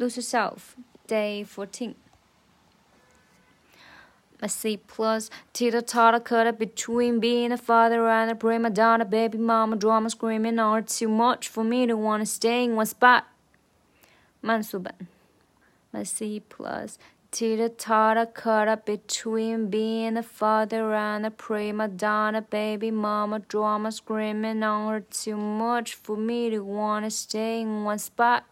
Lose Yourself, Day 14. My C plus teeter totter cutter between being a father and a prima donna, baby mama, drama screaming oh, are too much for me to wanna stay in one spot. Mansuban. My C plus teeter totter cutter between being a father and a prima donna, baby mama, drama screaming oh, are too much for me to wanna stay in one spot.